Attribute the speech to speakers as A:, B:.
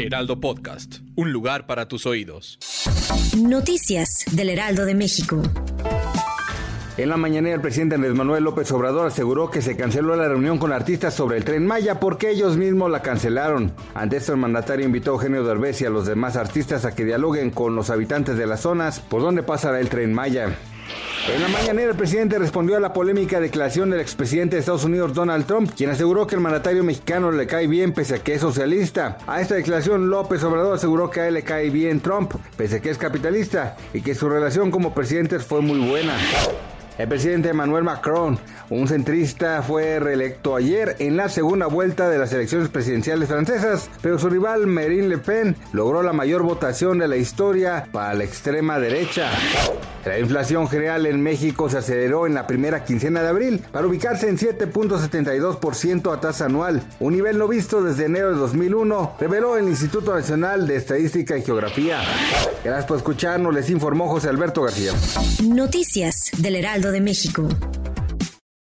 A: Heraldo Podcast, un lugar para tus oídos.
B: Noticias del Heraldo de México.
C: En la mañana el presidente Andrés Manuel López Obrador aseguró que se canceló la reunión con artistas sobre el tren Maya porque ellos mismos la cancelaron. Ante esto el mandatario invitó a Eugenio Derbez y a los demás artistas a que dialoguen con los habitantes de las zonas por donde pasará el tren Maya. En la mañanera el presidente respondió a la polémica declaración del expresidente de Estados Unidos Donald Trump, quien aseguró que el mandatario mexicano le cae bien pese a que es socialista. A esta declaración López Obrador aseguró que a él le cae bien Trump, pese a que es capitalista, y que su relación como presidente fue muy buena. El presidente Emmanuel Macron, un centrista, fue reelecto ayer en la segunda vuelta de las elecciones presidenciales francesas, pero su rival Marine Le Pen logró la mayor votación de la historia para la extrema derecha. La inflación general en México se aceleró en la primera quincena de abril para ubicarse en 7.72% a tasa anual, un nivel no visto desde enero de 2001, reveló el Instituto Nacional de Estadística y Geografía. Gracias por escucharnos, les informó José Alberto García.
B: Noticias del Heraldo de México.